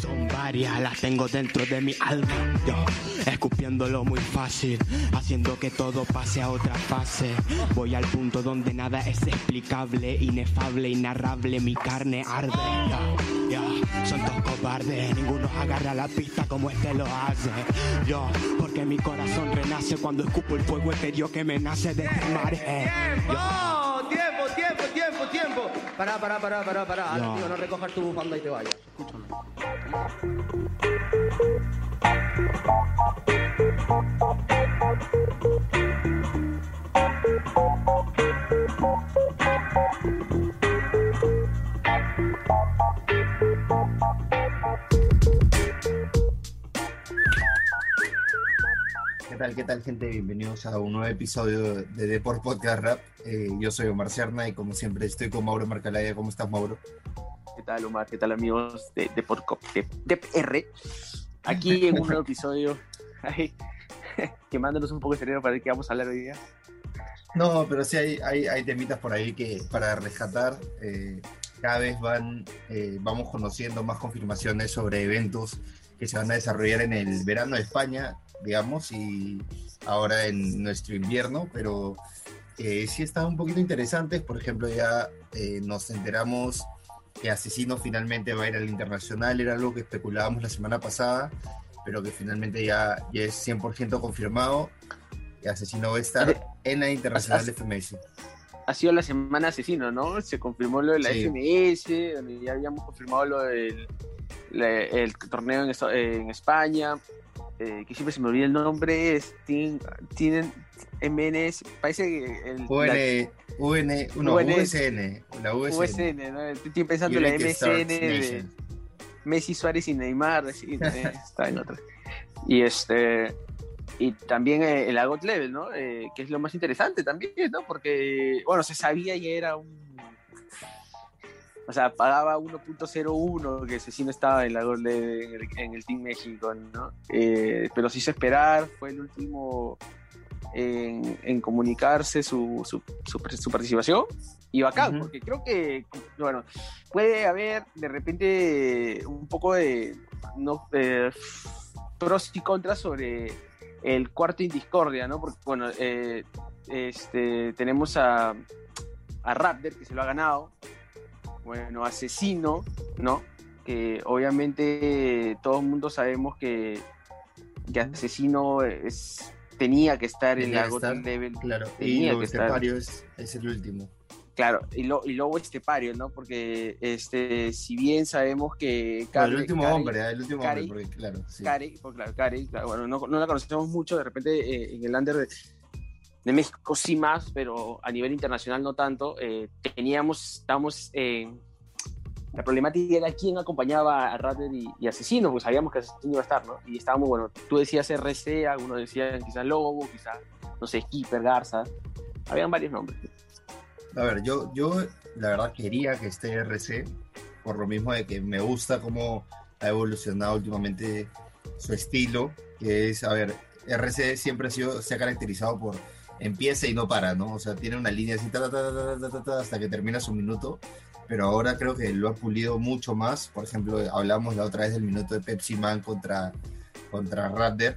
Son varias, las tengo dentro de mi alma. Yo, escupiéndolo muy fácil, haciendo que todo pase a otra fase. Voy al punto donde nada es explicable, inefable, inarrable. Mi carne arde. Ya, ya, son todos cobardes, ninguno agarra la pista como este lo hace. Yo, porque mi corazón renace cuando escupo el fuego etéreo que me nace de este mar. Pará, pará, pará, pará, pará. No. Tío, no recojas tu bufanda y te vayas. Escúchame. Tal, qué tal, gente? Bienvenidos a un nuevo episodio de Deport Podcast Rap. Eh, yo soy Omar Cerna y como siempre estoy con Mauro Marcalaya. ¿Cómo estás, Mauro? ¿Qué tal, Omar? ¿Qué tal, amigos de, de, Podcop- de, de PR? Aquí en un nuevo episodio, ahí, quemándonos un poco el cerebro para ver qué vamos a hablar hoy día. No, pero sí hay, hay, hay temitas por ahí que para rescatar eh, cada vez van, eh, vamos conociendo más confirmaciones sobre eventos que se van a desarrollar en el verano de España, digamos, y ahora en nuestro invierno, pero eh, sí están un poquito interesantes. Por ejemplo, ya eh, nos enteramos que Asesino finalmente va a ir al internacional, era algo que especulábamos la semana pasada, pero que finalmente ya, ya es 100% confirmado. que Asesino va a estar en la internacional de FMS. Ha sido la semana asesino, ¿no? Se confirmó lo de la Sí. FMS, donde ya habíamos confirmado lo del la- el torneo en, en España, eh, que siempre se me olvida el nombre, es Tin- tienen MNS, parece que el, la UN, UN, no, UN. USN, la USN. USN, ¿no? Estoy pensando en la MSN de. Messi, Suárez y Neymar, así, eh, está en otra. Y este y también eh, el Agot Level, ¿no? Eh, que es lo más interesante también, ¿no? Porque, bueno, se sabía y era un... O sea, pagaba 1.01 que Cecino estaba en la en el, en el Team México, ¿no? Eh, pero se hizo esperar, fue el último en, en comunicarse su, su, su, su participación. Y bacán, Ujú. porque creo que, bueno, puede haber de repente un poco de no, eh, pros y contras sobre el cuarto Indiscordia, ¿no? Porque, bueno, eh, este, tenemos a, a Raptor, que se lo ha ganado, bueno, Asesino, ¿no? Que obviamente todo el mundo sabemos que, que Asesino es, tenía que estar en la estar, Level. Claro, y tenía lo que estar. es, es el último. Claro, y, lo, y luego Estepario, ¿no? Porque este, si bien sabemos que Bueno, el Care- último Care- hombre, el último hombre, porque claro, sí. Care, pues claro, Care, claro, bueno, no, no la conocemos mucho, de repente eh, en el under de, México sí más, pero a nivel internacional no tanto. Eh, teníamos, estábamos, eh, la problemática era quién acompañaba a Raptor y, y Asesino, pues sabíamos que Asesino iba a estar, ¿no? Y estábamos, bueno, tú decías RC, algunos decían quizás Lobo, quizás, no sé, Skipper, Garza, habían varios nombres. A ver, yo, yo la verdad quería que esté RC, por lo mismo de que me gusta cómo ha evolucionado últimamente su estilo, que es, a ver, RC siempre ha sido, se ha caracterizado por empieza y no para, ¿no? O sea, tiene una línea así ta, ta, ta, ta, ta, ta, ta, hasta que termina su minuto, pero ahora creo que lo ha pulido mucho más. Por ejemplo, hablamos la otra vez del minuto de Pepsi Man contra, contra Raptor,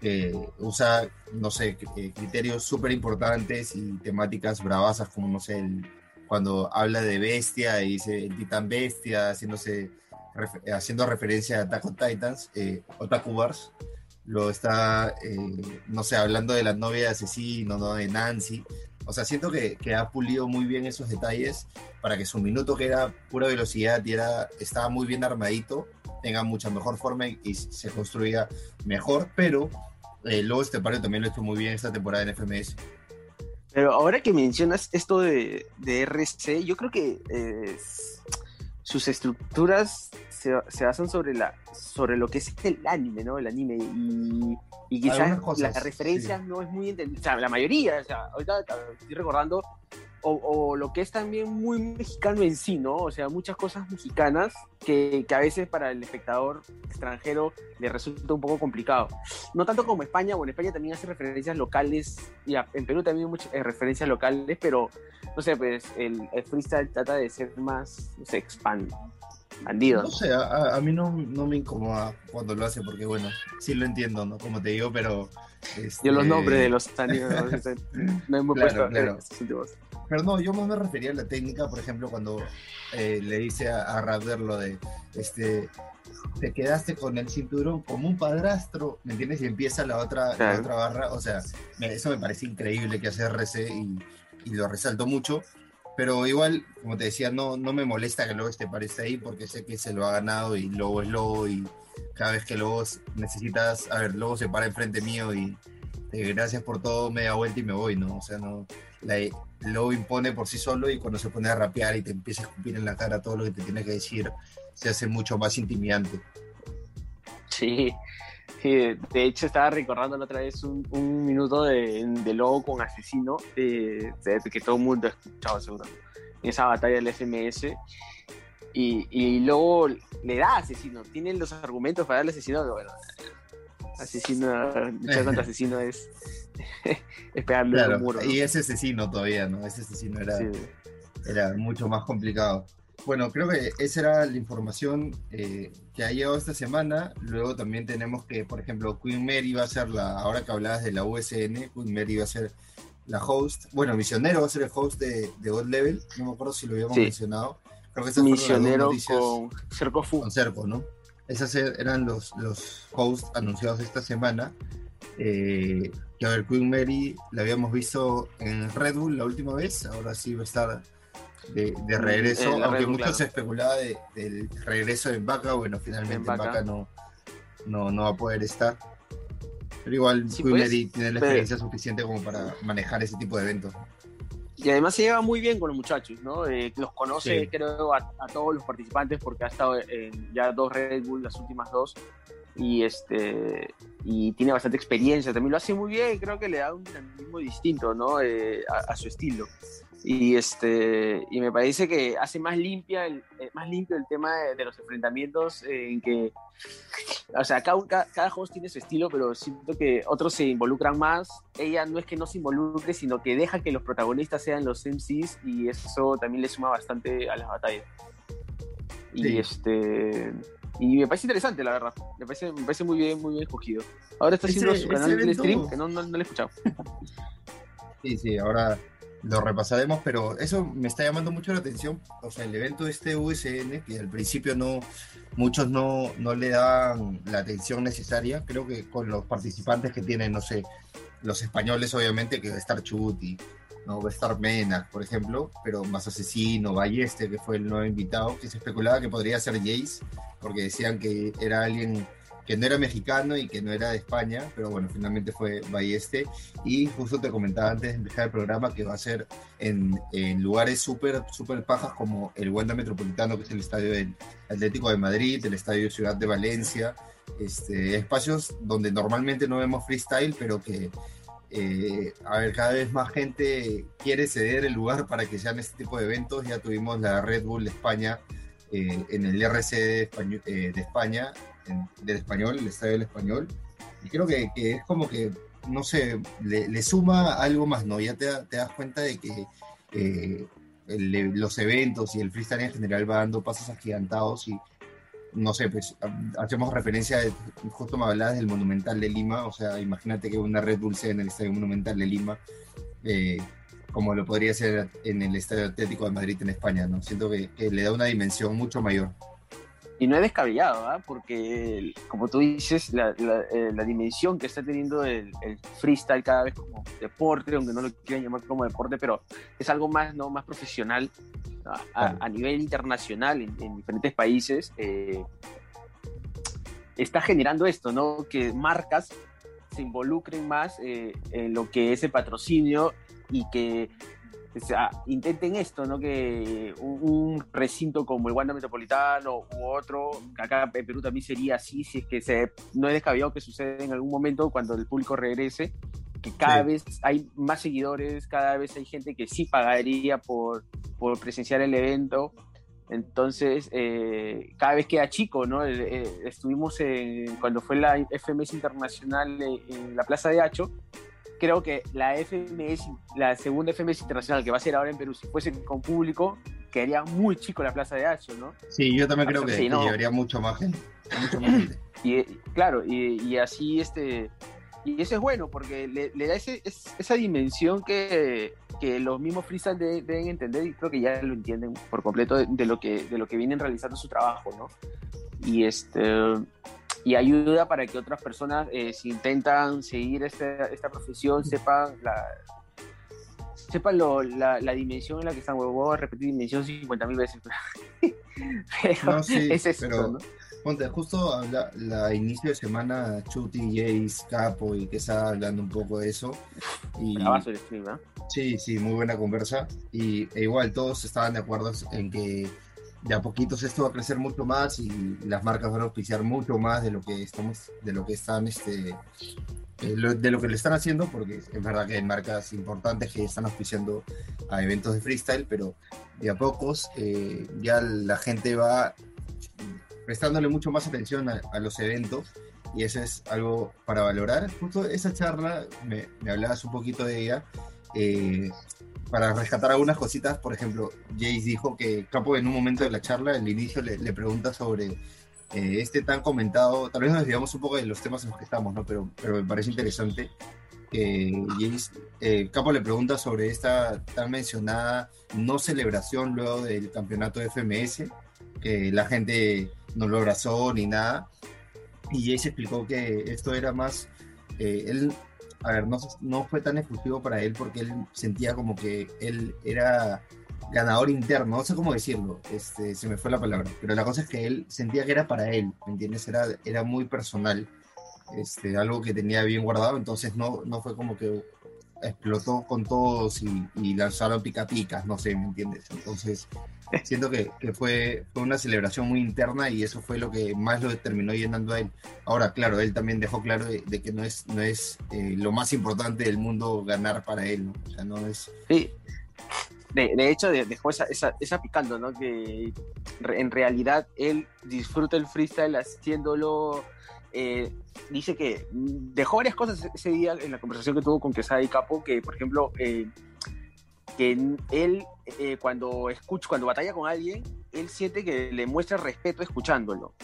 que usa, no sé, criterios súper importantes y temáticas bravasas como, no sé, el- cuando habla de bestia y dice el titán bestia, haciéndose, haciendo referencia a Attack Titans, eh, Otaku Wars, lo está, eh, no sé, hablando de la novia de asesino, ¿no? de Nancy. O sea, siento que, que ha pulido muy bien esos detalles para que su minuto, que era pura velocidad y estaba muy bien armadito, tenga mucha mejor forma y, se construya mejor, pero eh, luego este pario también lo hecho muy bien esta temporada en FMS. Pero ahora que mencionas esto de, de RC, yo creo que eh, sus estructuras se, se basan sobre la sobre lo que es el anime, ¿no? El anime. Y, y quizás cosas, las referencias no es muy entendible. O sea, la mayoría, o sea, ahorita estoy recordando, o, o lo que es también muy mexicano en sí, ¿no? O sea, muchas cosas mexicanas que, que a veces para el espectador extranjero le resulta un poco complicado. No tanto como España, bueno, España también hace referencias locales, y a- en Perú también hay muchas eh, referencias locales, pero no sé, pues el, el freestyle trata de ser más, no sé, expand, No sé, a, a mí no, no me incomoda cuando lo hace porque, bueno, sí lo entiendo, ¿no? Como te digo, pero... Yo los este, nombres de los bandidos no hemos Claro, puesto claro. últimos. Pero no, yo más me refería a la técnica, por ejemplo, cuando eh, le dice a, a lo de, este, te quedaste con el cinturón como un padrastro, ¿me entiendes? Y empieza la otra, la otra barra, o sea, me- eso me parece increíble que hace RC y, y lo resalto mucho, pero igual, como te decía, no, no me molesta que Lobo esté parece ahí porque sé que se lo ha ganado y Lobo es Lobo y cada vez que Lobo necesitas, a ver, Lobo se para enfrente mío y eh, gracias por todo, media vuelta y me voy, ¿no? O sea, no, la, Lobo impone por sí solo y cuando se pone a rapear y te empieza a escupir en la cara todo lo que te tiene que decir, se hace mucho más intimidante. Sí, de hecho estaba recordando la otra vez un, un minuto de, de Lobo con Asesino, eh, que todo el mundo ha escuchado seguro, en esa batalla del FMS. Y, y Lobo le da a Asesino, tienen los argumentos para darle a Asesino, bueno, Asesino, luchar contra Asesino es, es pegarle Claro, un muro. ¿no? y ese asesino todavía, ¿no? Ese asesino era, Sí. era mucho más complicado. Bueno, creo que esa era la información eh, que ha llegado esta semana. Luego también tenemos que, por ejemplo, Queen Mary va a ser la, ahora que hablabas de la USN, Queen Mary va a ser la host. Bueno, Misionero va a ser el host de, de God Level. No me acuerdo si lo habíamos Sí. mencionado. Creo que esas Misionero con Cerco Fu. con Cerco, ¿no? Esos eran los, los hosts anunciados esta semana. Eh, que a ver, Queen Mary la habíamos visto en Red Bull la última vez, ahora sí va a estar de, de regreso, la aunque mucho claro. se especulaba de- del regreso en Vaca, bueno, finalmente En en Vaca. No, no, no va a poder estar. Pero igual Sí, pues, tiene la pero- experiencia suficiente como para manejar ese tipo de eventos. Y además se lleva muy bien con los muchachos, ¿no? Eh, los conoce, Sí. creo, a, a todos los participantes porque ha estado en ya dos Red Bull, las últimas dos. Y este y tiene bastante experiencia, también lo hace muy bien, creo que le da un dinamismo distinto, ¿no? Eh, a, a su estilo. Y este y me parece que hace más limpia el, eh, más limpio el tema de, de los enfrentamientos eh, en que o sea, cada, cada, host tiene su estilo, pero siento que otros se involucran más. Ella no es que no se involucre, sino que deja que los protagonistas sean los MCs y eso también le suma bastante a las batallas. Y Sí. este y me parece interesante, la verdad. Me parece, me parece muy bien, muy bien escogido. Ahora está haciendo su canal de stream, que no, no, no lo he escuchado. Sí, sí, ahora lo repasaremos, pero eso me está llamando mucho la atención. O sea, el evento este USN, que al principio no, muchos no, no le dan la atención necesaria, creo que con los participantes que tienen, no sé, los españoles obviamente, que va a estar Chuti, ¿no? va a estar Mena, por ejemplo, pero más Asesino, Balleste, que fue el nuevo invitado, que se especulaba que podría ser Jace, porque decían que era alguien que no era mexicano y que no era de España, pero bueno, finalmente fue Balleste. Y justo te comentaba antes de empezar el programa que va a ser en, en lugares súper, súper pajas como el Wanda Metropolitano, que es el estadio del Atlético de Madrid, el estadio Ciudad de Valencia, este, espacios donde normalmente no vemos freestyle, pero que, eh, a ver, cada vez más gente quiere ceder el lugar para que sean este tipo de eventos. Ya tuvimos la Red Bull España eh, en el RC de, eh, de España, en- del español, el estadio del español. Y creo que, que es como que, no sé, le, le suma algo más, ¿no? Ya te, te das cuenta de que eh, el- los eventos y el freestyle en general va dando pasos agigantados y, no sé, pues ha- hacemos referencia, de- justo me hablabas del Monumental de Lima, o sea, imagínate que una Red sea en el Estadio Monumental de Lima, eh, como lo podría ser en el Estadio Atlético de Madrid en España, ¿no? Siento que, que le da una dimensión mucho mayor. Y no es descabellado, ¿ah? porque como tú dices, la, la, eh, la dimensión que está teniendo el, el freestyle cada vez como deporte, aunque no lo quieran llamar como deporte, pero es algo más, ¿no? más profesional a, a- a nivel internacional en, en diferentes países. eh, está generando esto, ¿no? Que marcas se involucren más eh, en lo que es el patrocinio y que o sea, intenten esto, ¿no? Que un, un recinto como el Wanda Metropolitano u otro, que acá en Perú también sería así, si es que se, no es descabellado que suceda en algún momento cuando el público regrese, que cada Sí. vez hay más seguidores, cada vez hay gente que sí pagaría por, por presenciar el evento. Entonces, eh, cada vez queda chico, ¿no? Eh, eh, estuvimos en, cuando fue la FMS Internacional eh, en la Plaza de Hacho, creo que la FMS, la segunda FMS internacional que va a ser ahora en Perú, si fuese con público, quedaría muy chico la plaza de Hacho, ¿no? Sí, yo también creo que, Sí, que no. llevaría mucho más gente. Mucho más gente. Y claro, y, y así este. Y eso es bueno porque le, le da ese, es- esa dimensión que, que los mismos freestyle de- deben entender y creo que ya lo entienden por completo de, de lo que de lo que vienen realizando su trabajo, ¿no? Y este y ayuda para que otras personas eh, si intentan seguir esta, esta profesión sepan la sepan lo- la, la dimensión en la que están, voy a repetir dimensión 50 mil veces. pero No, sí, es eso, pero ¿no? ponte, justo habla, la inicio de semana, Chuti, Jace, Capo y que está hablando un poco de eso. Y, Bravazo el stream, ¿ah? Sí, sí, muy buena conversa. Y e igual todos estaban de acuerdo en que de a poquitos esto va a crecer mucho más y las marcas van a auspiciar mucho más de lo que estamos, de lo que están, este, eh, de lo que le están haciendo, porque es verdad que hay marcas importantes que están auspiciando a eventos de freestyle, pero de a pocos eh, ya la gente va prestándole mucho más atención a, los eventos y eso es algo para valorar. Justo esa charla, me, me hablabas un poquito de ella, eh, para rescatar algunas cositas, por ejemplo, Jace dijo que Capo en un momento de la charla, al inicio, le, le pregunta sobre eh, este tan comentado, tal vez nos desviamos un poco de los temas en los que estamos, ¿no? pero, pero me parece interesante que Jace, eh, Capo le pregunta sobre esta tan mencionada no celebración luego del campeonato de FMS, que la gente no lo abrazó ni nada, y Jace explicó que esto era más, eh, él, a ver, no, no fue tan exclusivo para él porque él sentía como que él era ganador interno, no sé cómo decirlo, este, se me fue la palabra, pero la cosa es que él sentía que era para él, ¿me entiendes? Era, era muy personal, este, algo que tenía bien guardado, entonces no, no fue como que explotó con todos y, y lanzaron pica picas, no sé, ¿me entiendes? Entonces, siento que, fue, fue una celebración muy interna y eso fue lo que más lo terminó llenando a él. Ahora, claro, él también dejó claro de, que no es, no es eh, lo más importante del mundo ganar para él, ¿no? No es... Sí. De, hecho, de- dejó esa, esa, esa picando, ¿no? Que en realidad él disfruta el freestyle haciéndolo. Eh, dice que mm, dejó varias cosas ese día en la conversación que tuvo con Quesada y Capo, que por ejemplo, eh, que él eh, cuando escucha, cuando batalla con alguien, él siente que le muestra respeto escuchándolo,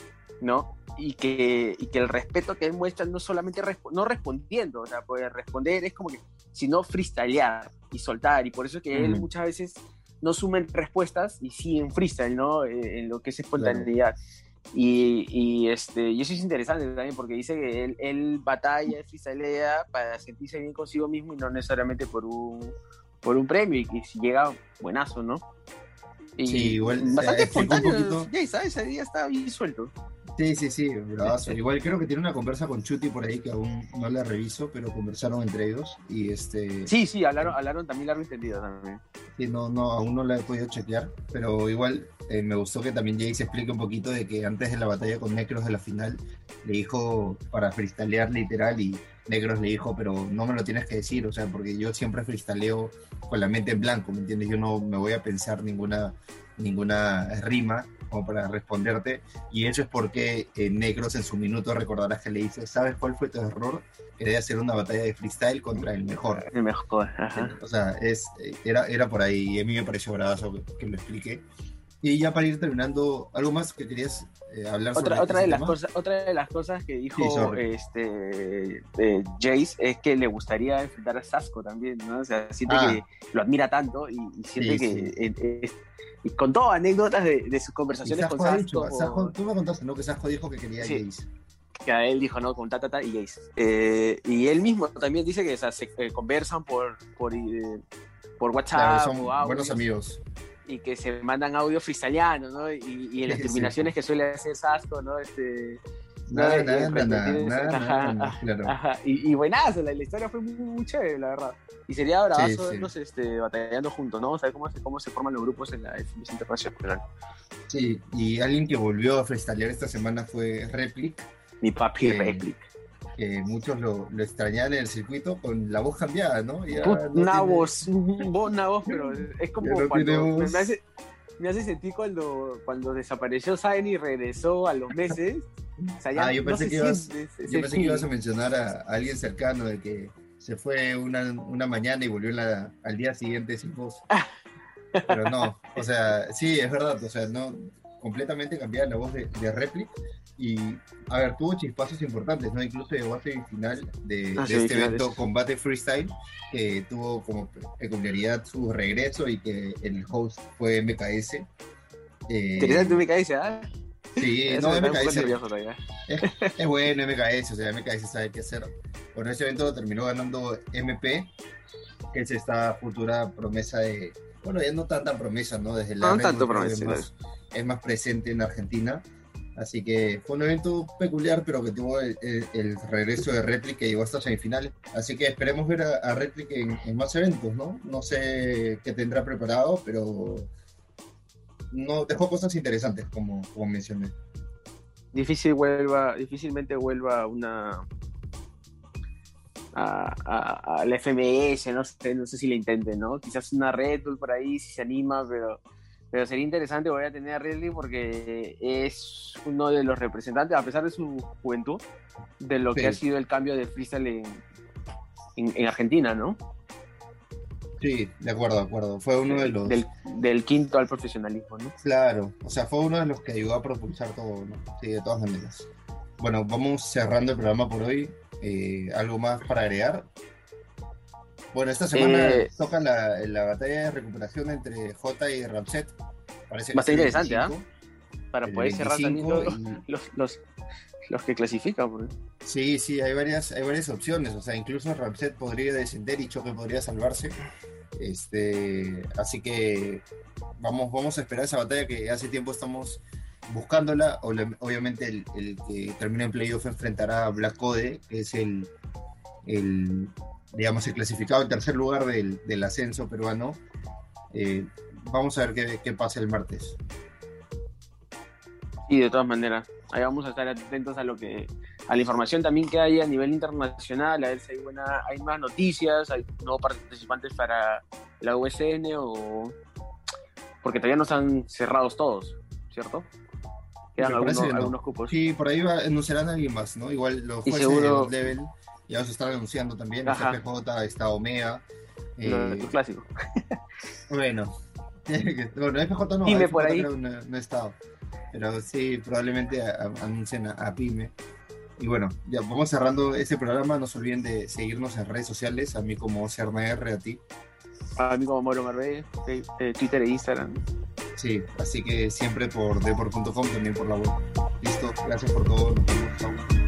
¿no? Y que, y que el respeto que él muestra no solamente respo- no respondiendo, o sea, pues responder es como que, sino freestylear y soltar, y por eso que él Ujú. muchas veces no sumen respuestas y sí en freestyle, ¿no? Eh, en lo que es espontaneidad. Y, y, este, y eso es interesante también porque dice que él, él batalla, freestylea para sentirse bien consigo mismo y no necesariamente por un, por un premio. Y que si llega, buenazo, ¿no? Y Sí, igual, bastante espontáneo. Ya, ¿sabes? Ese día estaba bien suelto. Sí, sí, sí, bravazo. Igual creo que tiene una conversa con Chuti por ahí que aún no la reviso, pero conversaron entre ellos y este... Sí, sí, hablaron, hablaron también largo y entendido también. Sí, no, no, aún no la he podido chequear, pero igual eh, me gustó que también Jay se explique un poquito de que antes de la batalla con Necros de la final le dijo para freestylear literal y Necros le dijo, pero no me lo tienes que decir, o sea, porque yo siempre freestyleo con la mente en blanco, ¿me entiendes? Yo no me voy a pensar ninguna, ninguna rima como para responderte y eso es porque eh, Necros en su minuto recordarás que le dice, ¿sabes cuál fue tu error? Quería hacer una batalla de freestyle contra el mejor. El mejor, ajá. O sea, es, era, era por ahí y a mí me pareció bravazo que, que lo expliqué. Y ya para ir terminando, ¿algo más que querías eh, hablar sobre Otra, este de las cosas, otra de las cosas que dijo Sí, este, eh, Jace es que le gustaría enfrentar a Sasco también, ¿no? O sea, siente Ah. que lo admira tanto y, y siente Sí, que sí. eh, y contó anécdotas de, de sus conversaciones con Sasco dicho, Sasco, Sasco- tú me contaste, ¿no? Que Sasco dijo que quería Sí. Jace. que a él dijo, ¿no? Con Tatata y Jace. Eh, y él mismo también dice que o sea, se eh, conversan por, por, eh, por WhatsApp Claro, son o audios, buenos amigos. Y que se mandan audio freestyleando, ¿no? Y, y en las Sí, sí. terminaciones que suele hacer Sasco, ¿no? Este, Nada, nada, nada, claro. Y, y buenazo, la, la historia fue muy, muy chévere, la verdad. Y sería bravazo Sí, verlos este, batallando juntos, ¿no? Saber cómo se, cómo se forman los grupos en la FMS Internacional. Sí, y alguien que volvió a freestylear esta semana fue Replic, Mi papi Sí. Replic. Que muchos lo, lo extrañaban en el circuito con la voz cambiada, ¿no? Ya Put- no una tiene- voz, vo- una voz, pero es como no cuando me, hace, me hace sentir cuando, cuando desapareció Zayn y regresó a los meses. O sea, ya Ah, yo no pensé se que ibas- siente Yo pensé que ibas a mencionar a, a alguien cercano de que se fue una, una mañana y volvió la- al día siguiente sin voz. pero no, o sea, sí, es verdad, o sea, no, completamente cambiar la voz de, de Replic y, a ver, tuvo chispazos importantes, ¿no? Incluso llegó a final de, Ah, de este semifinales. evento Combate Freestyle, que tuvo como peculiaridad su regreso y que el host fue MKS. Eh, Interesante cae, ¿ah? Sí, Eso no, MKS todavía. es bueno MKS, o sea, MKS sabe qué hacer. Bueno, ese evento lo terminó ganando MP, que es esta futura promesa de, bueno, ya no tanta promesa, ¿no? Desde la No Red tanto promesa, es más, es más presente en Argentina. Así que fue un evento peculiar, pero que tuvo el, regreso de Replic que llegó hasta semifinales. Así que esperemos ver a, a en más eventos, ¿no? No sé qué tendrá preparado, pero no dejó cosas interesantes, como, como mencioné. Difícil vuelva, difícilmente vuelva una a, a, a la FMS, no sé, no sé si le intenten, ¿no? Quizás una Red Bull por ahí si se anima, pero, pero sería interesante volver a tener a Redley porque es uno de los representantes, a pesar de su juventud, de lo que Sí. ha sido el cambio de freestyle en, en, en Argentina, ¿no? Sí, de acuerdo, de acuerdo. Fue uno de los... Del, del quinto al profesionalismo, ¿no? Claro, o sea, fue uno de los que ayudó a propulsar todo, ¿no? Sí, de todas maneras. Bueno, vamos cerrando el programa por hoy. Eh, ¿Algo más para agregar? Bueno, esta semana Eh, toca la, la batalla de recuperación entre J y Ramset. Parece Bastante interesante, ¿ah? 25, Para poder cerrar también 25 los, y- los, los, los que clasifican. pues. Sí, sí, hay varias, hay varias opciones. O sea, incluso Ramset podría descender y Choque podría salvarse. Este, así que vamos, vamos a esperar esa batalla que hace tiempo estamos buscándola. Obviamente el, el que termina en playoff enfrentará a Black Code, que es el, el digamos, el clasificado en tercer lugar del, del ascenso peruano. Eh, vamos a ver qué, qué pasa el martes. Y de todas maneras, ahí vamos a estar atentos a lo que a la información también que hay a nivel internacional, a ver si hay buena, hay más noticias, hay nuevos participantes para la USN o porque todavía no están cerrados todos, ¿cierto? Quedan algunos, parece que no. algunos cupos. Sí, por ahí va, anunciarán a alguien más, ¿no? Igual los jueces seguro- de los level ya a estar anunciando también. Está Ajá. PJ, está Omega. Lo- eh, lo clásico. bueno, bueno, FJ no, Pyme FJ por ahí. no, no ha estado. Pero sí, probablemente anuncien a, a Pyme. Y bueno, ya vamos cerrando este programa. No se olviden de seguirnos en redes sociales. A mí como CERNAR, a ti. A mí como Mauro Marbella, eh, eh, Twitter e Instagram. Sí, así que siempre por deport.com, también por la web. Listo, gracias por todo. Nos vemos.